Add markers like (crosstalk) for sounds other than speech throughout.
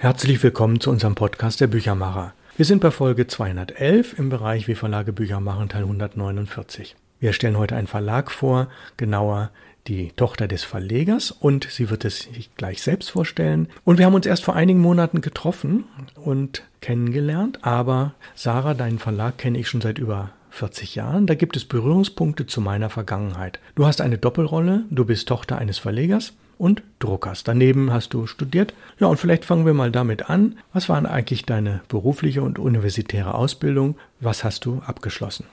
Herzlich willkommen zu unserem Podcast der Büchermacher. Wir sind bei Folge 211 im Bereich Wie Verlage Bücher machen, Teil 149. Wir stellen heute einen Verlag vor, genauer die Tochter des Verlegers und sie wird es sich gleich selbst vorstellen. Und wir haben uns erst vor einigen Monaten getroffen und kennengelernt, aber Sarah, deinen Verlag kenne ich schon seit über 40 Jahren. Da gibt es Berührungspunkte zu meiner Vergangenheit. Du hast eine Doppelrolle, du bist Tochter eines Verlegers und Druckers. Daneben hast du studiert. Ja, und vielleicht fangen wir mal damit an. Was war eigentlich deine berufliche und universitäre Ausbildung? Was hast du abgeschlossen?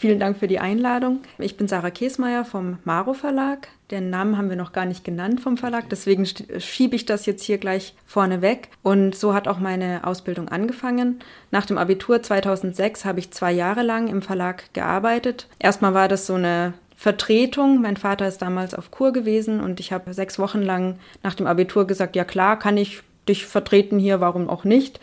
Vielen Dank für die Einladung. Ich bin Sarah Käsmeier vom Maro Verlag. Den Namen haben wir noch gar nicht genannt vom Verlag, deswegen schiebe ich das jetzt hier gleich vorne weg. Und so hat auch meine Ausbildung angefangen. Nach dem Abitur 2006 habe ich zwei Jahre lang im Verlag gearbeitet. Erstmal war das so eine Vertretung. Mein Vater ist damals auf Kur gewesen und ich habe sechs Wochen lang nach dem Abitur gesagt, ja klar, kann ich dich vertreten hier, warum auch nicht.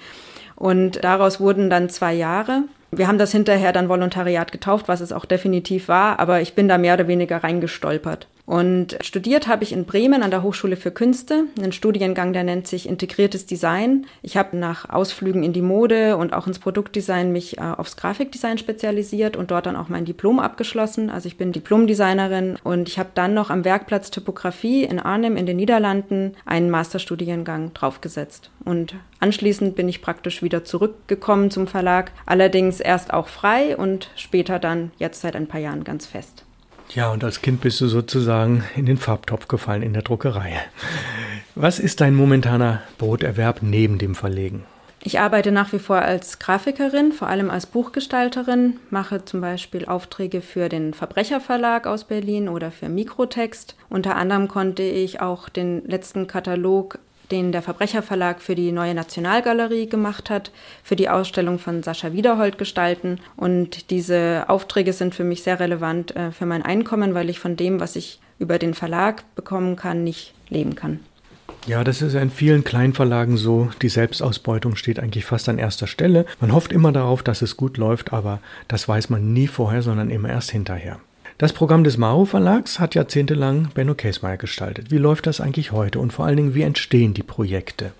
Und daraus wurden dann zwei Jahre. Wir haben das hinterher dann Volontariat getauft, was es auch definitiv war, aber ich bin da mehr oder weniger reingestolpert. Und studiert habe ich in Bremen an der Hochschule für Künste, einen Studiengang, der nennt sich Integriertes Design. Ich habe nach Ausflügen in die Mode und auch ins Produktdesign mich äh, aufs Grafikdesign spezialisiert und dort dann auch mein Diplom abgeschlossen. Also ich bin Diplomdesignerin und ich habe dann noch am Werkplatz Typografie in Arnhem in den Niederlanden einen Masterstudiengang draufgesetzt. Und anschließend bin ich praktisch wieder zurückgekommen zum Verlag, allerdings erst auch frei und später dann jetzt seit ein paar Jahren ganz fest. Ja, und als Kind bist du sozusagen in den Farbtopf gefallen in der Druckerei. Was ist dein momentaner Broterwerb neben dem Verlegen? Ich arbeite nach wie vor als Grafikerin, vor allem als Buchgestalterin, mache zum Beispiel Aufträge für den Verbrecherverlag aus Berlin oder für Mikrotext. Unter anderem konnte ich auch den letzten Katalog den der Verbrecherverlag für die neue Nationalgalerie gemacht hat, für die Ausstellung von Sascha Wiederhold gestalten. Und diese Aufträge sind für mich sehr relevant äh, für mein Einkommen, weil ich von dem, was ich über den Verlag bekommen kann, nicht leben kann. Ja, das ist in vielen Kleinverlagen so. Die Selbstausbeutung steht eigentlich fast an erster Stelle. Man hofft immer darauf, dass es gut läuft, aber das weiß man nie vorher, sondern immer erst hinterher. Das Programm des Mao Verlags hat jahrzehntelang Benno Käsmeier gestaltet. Wie läuft das eigentlich heute und vor allen Dingen, wie entstehen die Projekte?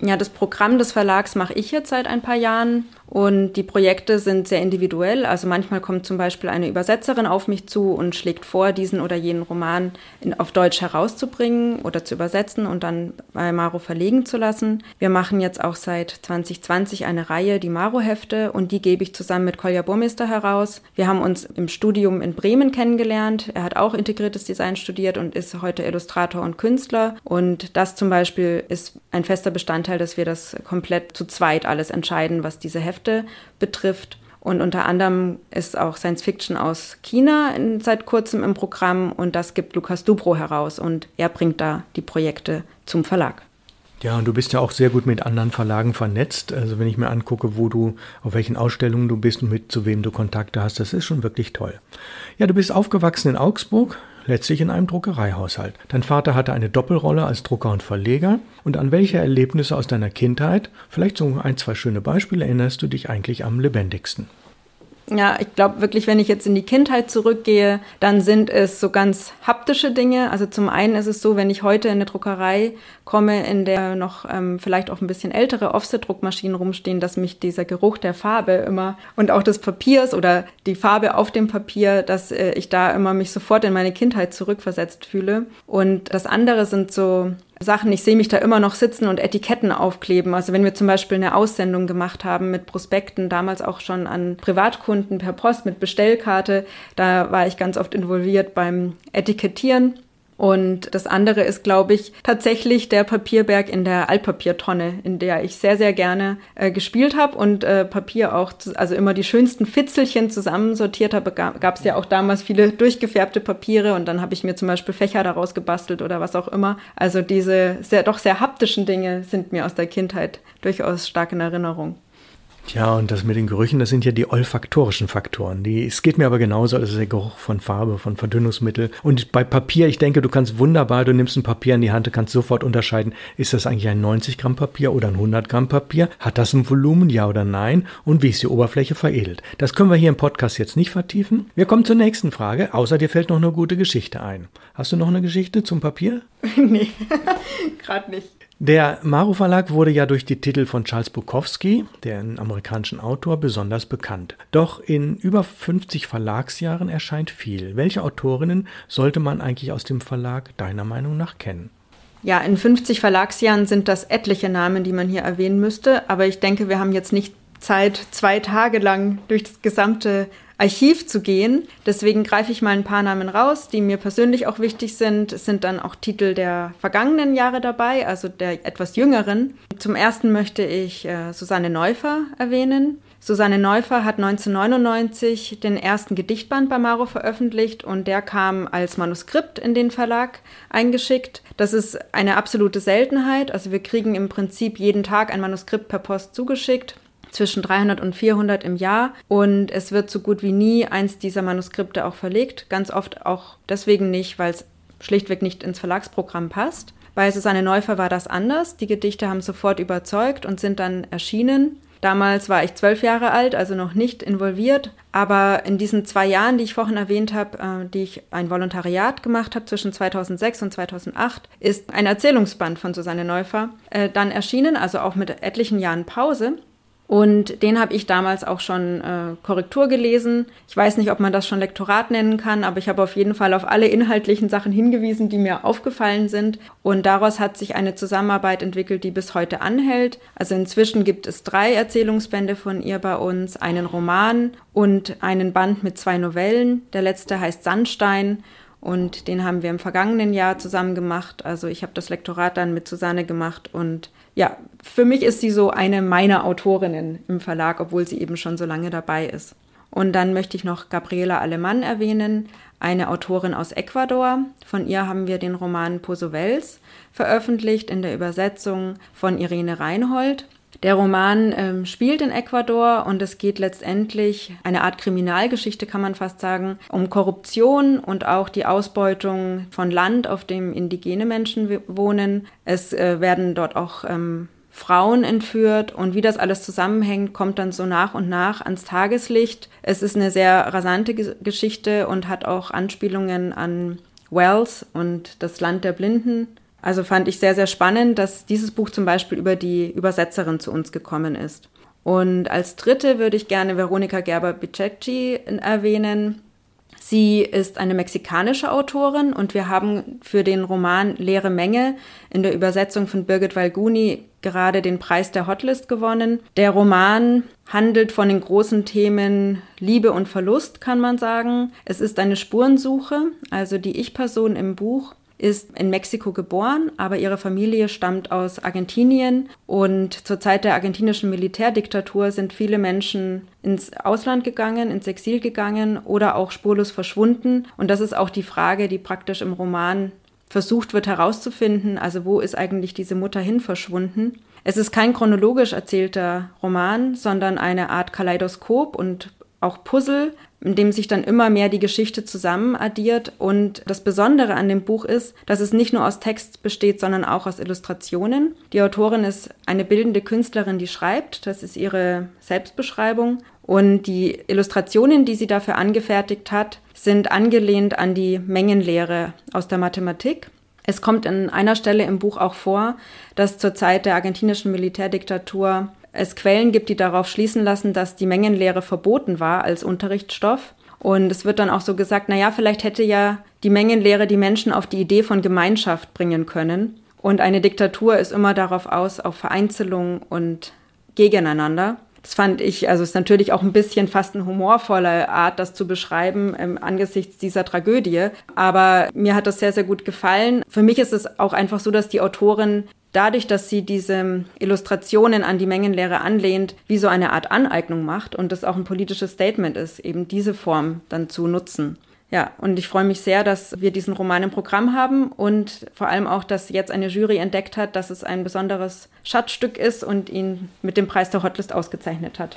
Ja, das Programm des Verlags mache ich jetzt seit ein paar Jahren und die Projekte sind sehr individuell. Also manchmal kommt zum Beispiel eine Übersetzerin auf mich zu und schlägt vor, diesen oder jenen Roman in, auf Deutsch herauszubringen oder zu übersetzen und dann bei Maro verlegen zu lassen. Wir machen jetzt auch seit 2020 eine Reihe, die Maro-Hefte, und die gebe ich zusammen mit Kolja Burmester heraus. Wir haben uns im Studium in Bremen kennengelernt. Er hat auch integriertes Design studiert und ist heute Illustrator und Künstler. Und das zum Beispiel ist ein fester Bestandteil, dass wir das komplett zu zweit alles entscheiden, was diese Hefte Hefte betrifft. Und unter anderem ist auch Science Fiction aus China in, seit kurzem im Programm und das gibt Lukas Dubro heraus und er bringt da die Projekte zum Verlag. Ja, und du bist ja auch sehr gut mit anderen Verlagen vernetzt. Also wenn ich mir angucke, wo du, auf welchen Ausstellungen du bist und mit zu wem du Kontakte hast, das ist schon wirklich toll. Ja, du bist aufgewachsen in Augsburg, letztlich in einem Druckereihaushalt. Dein Vater hatte eine Doppelrolle als Drucker und Verleger. Und an welche Erlebnisse aus deiner Kindheit, vielleicht so ein, zwei schöne Beispiele, erinnerst du dich eigentlich am lebendigsten? Ja, ich glaube wirklich, wenn ich jetzt in die Kindheit zurückgehe, dann sind es so ganz haptische Dinge. Also zum einen ist es so, wenn ich heute in eine Druckerei komme, in der noch ähm, vielleicht auch ein bisschen ältere Offset-Druckmaschinen rumstehen, dass mich dieser Geruch der Farbe immer und auch des Papiers oder die Farbe auf dem Papier, dass äh, ich da immer mich sofort in meine Kindheit zurückversetzt fühle. Und das andere sind so Sachen. Ich sehe mich da immer noch sitzen und Etiketten aufkleben. Also wenn wir zum Beispiel eine Aussendung gemacht haben mit Prospekten, damals auch schon an Privatkunden per Post mit Bestellkarte, da war ich ganz oft involviert beim Etikettieren. Und das andere ist, glaube ich, tatsächlich der Papierberg in der Altpapiertonne, in der ich sehr, sehr gerne äh, gespielt habe und äh, Papier auch, also immer die schönsten Fitzelchen zusammensortiert habe. Gab es ja auch damals viele durchgefärbte Papiere und dann habe ich mir zum Beispiel Fächer daraus gebastelt oder was auch immer. Also diese sehr, doch sehr haptischen Dinge sind mir aus der Kindheit durchaus stark in Erinnerung. Ja, und das mit den Gerüchen, das sind ja die olfaktorischen Faktoren. Die, es geht mir aber genauso, das ist der Geruch von Farbe, von Verdünnungsmittel. Und bei Papier, ich denke, du kannst wunderbar, du nimmst ein Papier in die Hand, du kannst sofort unterscheiden, ist das eigentlich ein 90 Gramm Papier oder ein 100 Gramm Papier? Hat das ein Volumen, ja oder nein? Und wie ist die Oberfläche veredelt? Das können wir hier im Podcast jetzt nicht vertiefen. Wir kommen zur nächsten Frage, außer dir fällt noch eine gute Geschichte ein. Hast du noch eine Geschichte zum Papier? (laughs) nee, (laughs) gerade nicht. Der Maro Verlag wurde ja durch die Titel von Charles Bukowski, dem amerikanischen Autor, besonders bekannt. Doch in über 50 Verlagsjahren erscheint viel. Welche Autorinnen sollte man eigentlich aus dem Verlag deiner Meinung nach kennen? Ja, in 50 Verlagsjahren sind das etliche Namen, die man hier erwähnen müsste, aber ich denke, wir haben jetzt nicht Zeit, zwei Tage lang durch das gesamte Archiv zu gehen. Deswegen greife ich mal ein paar Namen raus, die mir persönlich auch wichtig sind. Es sind dann auch Titel der vergangenen Jahre dabei, also der etwas jüngeren. Zum ersten möchte ich äh, Susanne Neufer erwähnen. Susanne Neufer hat 1999 den ersten Gedichtband bei Maro veröffentlicht und der kam als Manuskript in den Verlag eingeschickt. Das ist eine absolute Seltenheit. Also wir kriegen im Prinzip jeden Tag ein Manuskript per Post zugeschickt zwischen 300 und 400 im Jahr und es wird so gut wie nie eins dieser Manuskripte auch verlegt. Ganz oft auch deswegen nicht, weil es schlichtweg nicht ins Verlagsprogramm passt. Bei Susanne Neufer war das anders. Die Gedichte haben sofort überzeugt und sind dann erschienen. Damals war ich zwölf Jahre alt, also noch nicht involviert. Aber in diesen zwei Jahren, die ich vorhin erwähnt habe, äh, die ich ein Volontariat gemacht habe zwischen 2006 und 2008, ist ein Erzählungsband von Susanne Neufer äh, dann erschienen, also auch mit etlichen Jahren Pause. Und den habe ich damals auch schon äh, Korrektur gelesen. Ich weiß nicht, ob man das schon Lektorat nennen kann, aber ich habe auf jeden Fall auf alle inhaltlichen Sachen hingewiesen, die mir aufgefallen sind. Und daraus hat sich eine Zusammenarbeit entwickelt, die bis heute anhält. Also inzwischen gibt es drei Erzählungsbände von ihr bei uns, einen Roman und einen Band mit zwei Novellen. Der letzte heißt Sandstein und den haben wir im vergangenen Jahr zusammen gemacht. Also ich habe das Lektorat dann mit Susanne gemacht und ja, für mich ist sie so eine meiner Autorinnen im Verlag, obwohl sie eben schon so lange dabei ist. Und dann möchte ich noch Gabriela Alemann erwähnen, eine Autorin aus Ecuador. Von ihr haben wir den Roman Posovels veröffentlicht in der Übersetzung von Irene Reinhold. Der Roman ähm, spielt in Ecuador und es geht letztendlich eine Art Kriminalgeschichte, kann man fast sagen, um Korruption und auch die Ausbeutung von Land, auf dem indigene Menschen wohnen. Es äh, werden dort auch ähm, Frauen entführt und wie das alles zusammenhängt, kommt dann so nach und nach ans Tageslicht. Es ist eine sehr rasante Geschichte und hat auch Anspielungen an Wells und das Land der Blinden also fand ich sehr, sehr spannend, dass dieses Buch zum Beispiel über die Übersetzerin zu uns gekommen ist. Und als dritte würde ich gerne Veronika Gerber-Bicecci erwähnen. Sie ist eine mexikanische Autorin und wir haben für den Roman Leere Menge in der Übersetzung von Birgit Walguni gerade den Preis der Hotlist gewonnen. Der Roman handelt von den großen Themen Liebe und Verlust, kann man sagen. Es ist eine Spurensuche, also die Ich-Person im Buch ist in Mexiko geboren, aber ihre Familie stammt aus Argentinien und zur Zeit der argentinischen Militärdiktatur sind viele Menschen ins Ausland gegangen, ins Exil gegangen oder auch spurlos verschwunden. Und das ist auch die Frage, die praktisch im Roman versucht wird herauszufinden, also wo ist eigentlich diese Mutter hin verschwunden. Es ist kein chronologisch erzählter Roman, sondern eine Art Kaleidoskop und auch Puzzle, in dem sich dann immer mehr die Geschichte zusammen addiert. Und das Besondere an dem Buch ist, dass es nicht nur aus Text besteht, sondern auch aus Illustrationen. Die Autorin ist eine bildende Künstlerin, die schreibt. Das ist ihre Selbstbeschreibung. Und die Illustrationen, die sie dafür angefertigt hat, sind angelehnt an die Mengenlehre aus der Mathematik. Es kommt an einer Stelle im Buch auch vor, dass zur Zeit der argentinischen Militärdiktatur es Quellen gibt, die darauf schließen lassen, dass die Mengenlehre verboten war als Unterrichtsstoff. Und es wird dann auch so gesagt, na ja, vielleicht hätte ja die Mengenlehre die Menschen auf die Idee von Gemeinschaft bringen können. Und eine Diktatur ist immer darauf aus, auf Vereinzelung und Gegeneinander. Das fand ich, also ist natürlich auch ein bisschen fast eine humorvolle Art, das zu beschreiben ähm, angesichts dieser Tragödie. Aber mir hat das sehr, sehr gut gefallen. Für mich ist es auch einfach so, dass die Autorin dadurch, dass sie diese Illustrationen an die Mengenlehre anlehnt, wie so eine Art Aneignung macht und das auch ein politisches Statement ist, eben diese Form dann zu nutzen. Ja, und ich freue mich sehr, dass wir diesen Roman im Programm haben und vor allem auch, dass jetzt eine Jury entdeckt hat, dass es ein besonderes Schatzstück ist und ihn mit dem Preis der Hotlist ausgezeichnet hat.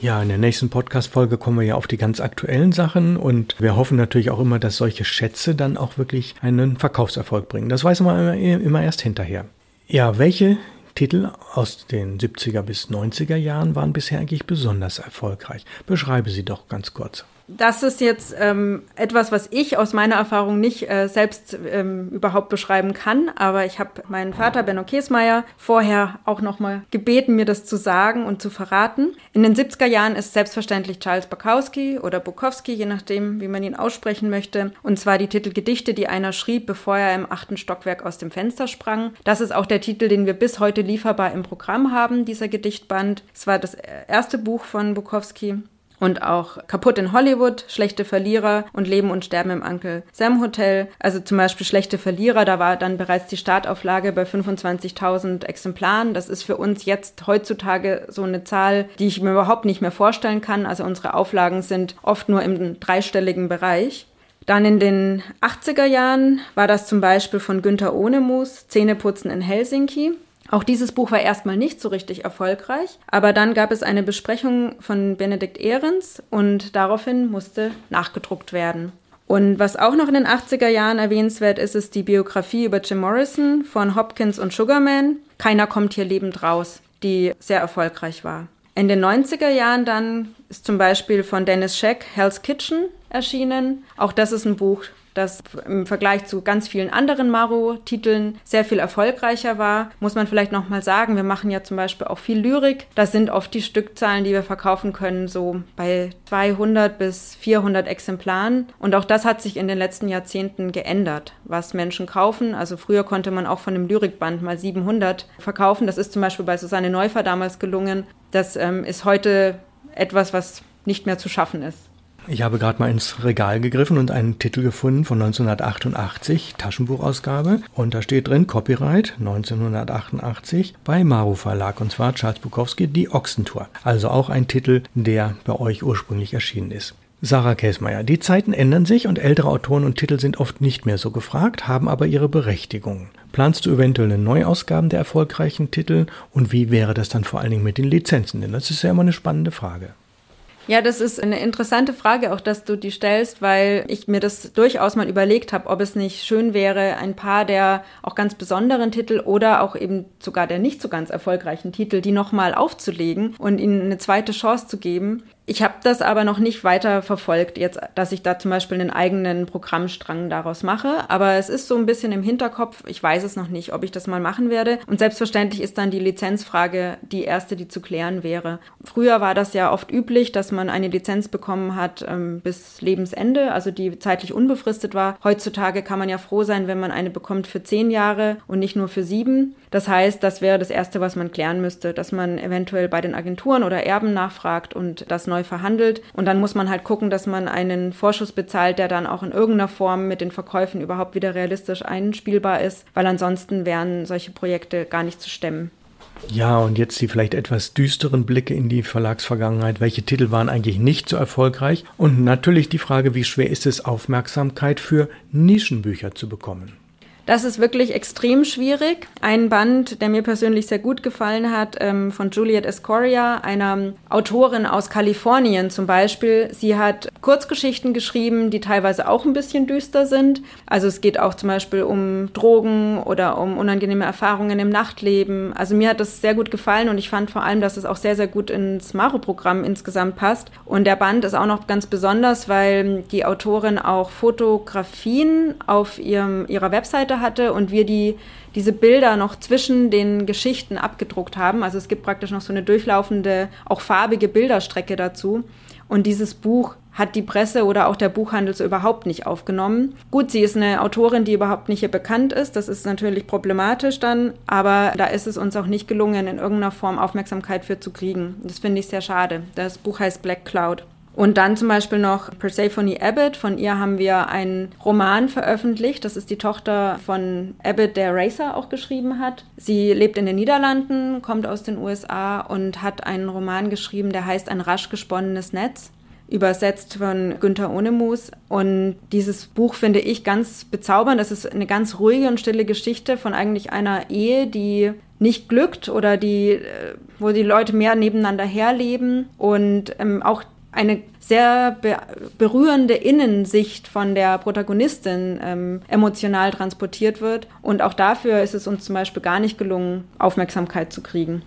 Ja, in der nächsten Podcast-Folge kommen wir ja auf die ganz aktuellen Sachen und wir hoffen natürlich auch immer, dass solche Schätze dann auch wirklich einen Verkaufserfolg bringen. Das weiß man immer, erst hinterher. Ja, welche Titel aus den 70er bis 90er Jahren waren bisher eigentlich besonders erfolgreich? Beschreibe sie doch ganz kurz. Das ist jetzt ähm, etwas, was ich aus meiner Erfahrung nicht äh, selbst ähm, überhaupt beschreiben kann. Aber ich habe meinen Vater Benno Kesmeier vorher auch nochmal gebeten, mir das zu sagen und zu verraten. In den 70er Jahren ist selbstverständlich Charles Bukowski oder Bukowski, je nachdem, wie man ihn aussprechen möchte. Und zwar die Titel Gedichte, die einer schrieb, bevor er im achten Stockwerk aus dem Fenster sprang. Das ist auch der Titel, den wir bis heute lieferbar im Programm haben, dieser Gedichtband. Es war das erste Buch von Bukowski und auch Kaputt in Hollywood, Schlechte Verlierer und Leben und Sterben im Uncle Sam Hotel. Also zum Beispiel Schlechte Verlierer, da war dann bereits die Startauflage bei 25.000 Exemplaren. Das ist für uns jetzt heutzutage so eine Zahl, die ich mir überhaupt nicht mehr vorstellen kann. Also unsere Auflagen sind oft nur im dreistelligen Bereich. Dann in den 80er Jahren war das zum Beispiel von Günther Ohnemus, Zähneputzen in Helsinki. Auch dieses Buch war erstmal nicht so richtig erfolgreich, aber dann gab es eine Besprechung von Benedikt Ehrens und daraufhin musste nachgedruckt werden. Und was auch noch in den 80er Jahren erwähnenswert ist, ist die Biografie über Jim Morrison von Hopkins und Sugarman. Keiner kommt hier lebend raus, die sehr erfolgreich war. In den 90er Jahren dann ist zum Beispiel von Dennis Scheck Hell's Kitchen erschienen. Auch das ist ein Buch, das im Vergleich zu ganz vielen anderen Maro-Titeln sehr viel erfolgreicher war. Muss man vielleicht nochmal sagen, wir machen ja zum Beispiel auch viel Lyrik. Das sind oft die Stückzahlen, die wir verkaufen können, so bei 200 bis 400 Exemplaren. Und auch das hat sich in den letzten Jahrzehnten geändert, was Menschen kaufen. Also früher konnte man auch von einem Lyrikband mal 700 verkaufen. Das ist zum Beispiel bei Susanne Neufer damals gelungen. Das ähm, ist heute etwas, was nicht mehr zu schaffen ist. Ich habe gerade mal ins Regal gegriffen und einen Titel gefunden von 1988, Taschenbuchausgabe. Und da steht drin Copyright 1988 bei Maru Verlag und zwar Charles Bukowski, Die Ochsentour. Also auch ein Titel, der bei euch ursprünglich erschienen ist. Sarah Käsmeier, die Zeiten ändern sich und ältere Autoren und Titel sind oft nicht mehr so gefragt, haben aber ihre Berechtigung. Planst du eventuelle Neuausgaben der erfolgreichen Titel und wie wäre das dann vor allen Dingen mit den Lizenzen? Denn das ist ja immer eine spannende Frage. Ja, das ist eine interessante Frage, auch dass du die stellst, weil ich mir das durchaus mal überlegt habe, ob es nicht schön wäre, ein paar der auch ganz besonderen Titel oder auch eben sogar der nicht so ganz erfolgreichen Titel, die nochmal aufzulegen und ihnen eine zweite Chance zu geben. Ich habe das aber noch nicht weiter verfolgt, jetzt, dass ich da zum Beispiel einen eigenen Programmstrang daraus mache. Aber es ist so ein bisschen im Hinterkopf. Ich weiß es noch nicht, ob ich das mal machen werde. Und selbstverständlich ist dann die Lizenzfrage die erste, die zu klären wäre. Früher war das ja oft üblich, dass man eine Lizenz bekommen hat ähm, bis Lebensende, also die zeitlich unbefristet war. Heutzutage kann man ja froh sein, wenn man eine bekommt für zehn Jahre und nicht nur für sieben. Das heißt, das wäre das Erste, was man klären müsste, dass man eventuell bei den Agenturen oder Erben nachfragt und das neu verhandelt. Und dann muss man halt gucken, dass man einen Vorschuss bezahlt, der dann auch in irgendeiner Form mit den Verkäufen überhaupt wieder realistisch einspielbar ist, weil ansonsten wären solche Projekte gar nicht zu stemmen. Ja, und jetzt die vielleicht etwas düsteren Blicke in die Verlagsvergangenheit. Welche Titel waren eigentlich nicht so erfolgreich? Und natürlich die Frage, wie schwer ist es, Aufmerksamkeit für Nischenbücher zu bekommen? Das ist wirklich extrem schwierig. Ein Band, der mir persönlich sehr gut gefallen hat, ähm, von Juliet Escoria, einer Autorin aus Kalifornien zum Beispiel. Sie hat Kurzgeschichten geschrieben, die teilweise auch ein bisschen düster sind. Also es geht auch zum Beispiel um Drogen oder um unangenehme Erfahrungen im Nachtleben. Also mir hat das sehr gut gefallen und ich fand vor allem, dass es auch sehr, sehr gut ins Maro-Programm insgesamt passt. Und der Band ist auch noch ganz besonders, weil die Autorin auch Fotografien auf ihrem, ihrer Webseite Seite hatte und wir die, diese Bilder noch zwischen den Geschichten abgedruckt haben. Also es gibt praktisch noch so eine durchlaufende, auch farbige Bilderstrecke dazu. Und dieses Buch hat die Presse oder auch der Buchhandel so überhaupt nicht aufgenommen. Gut, sie ist eine Autorin, die überhaupt nicht hier bekannt ist. Das ist natürlich problematisch dann, aber da ist es uns auch nicht gelungen, in irgendeiner Form Aufmerksamkeit für zu kriegen. Das finde ich sehr schade. Das Buch heißt Black Cloud. Und dann zum Beispiel noch Persephone Abbott. Von ihr haben wir einen Roman veröffentlicht. Das ist die Tochter von Abbott, der Racer auch geschrieben hat. Sie lebt in den Niederlanden, kommt aus den USA und hat einen Roman geschrieben, der heißt Ein rasch gesponnenes Netz übersetzt von Günther Ohnemus. Und dieses Buch finde ich ganz bezaubernd. Das ist eine ganz ruhige und stille Geschichte von eigentlich einer Ehe, die nicht glückt oder die, äh, wo die Leute mehr nebeneinander herleben und ähm, auch eine sehr be berührende Innensicht von der Protagonistin ähm, emotional transportiert wird. Und auch dafür ist es uns zum Beispiel gar nicht gelungen, Aufmerksamkeit zu kriegen.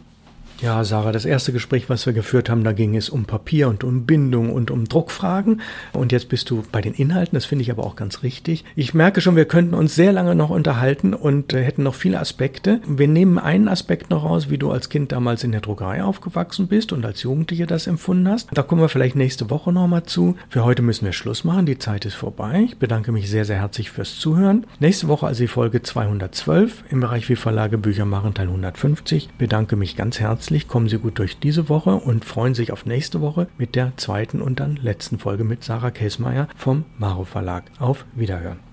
Ja, Sarah, das erste Gespräch, was wir geführt haben, da ging es um Papier und um Bindung und um Druckfragen. Und jetzt bist du bei den Inhalten, das finde ich aber auch ganz richtig. Ich merke schon, wir könnten uns sehr lange noch unterhalten und äh, hätten noch viele Aspekte. Wir nehmen einen Aspekt noch raus, wie du als Kind damals in der Druckerei aufgewachsen bist und als Jugendliche das empfunden hast. Da kommen wir vielleicht nächste Woche nochmal zu. Für heute müssen wir Schluss machen, die Zeit ist vorbei. Ich bedanke mich sehr, sehr herzlich fürs Zuhören. Nächste Woche also die Folge 212 im Bereich wie Verlage Bücher machen, Teil 150. Bedanke mich ganz herzlich herzlich, kommen Sie gut durch diese Woche und freuen sich auf nächste Woche mit der zweiten und dann letzten Folge mit Sarah Käsmeier vom Maro Verlag. Auf Wiederhören.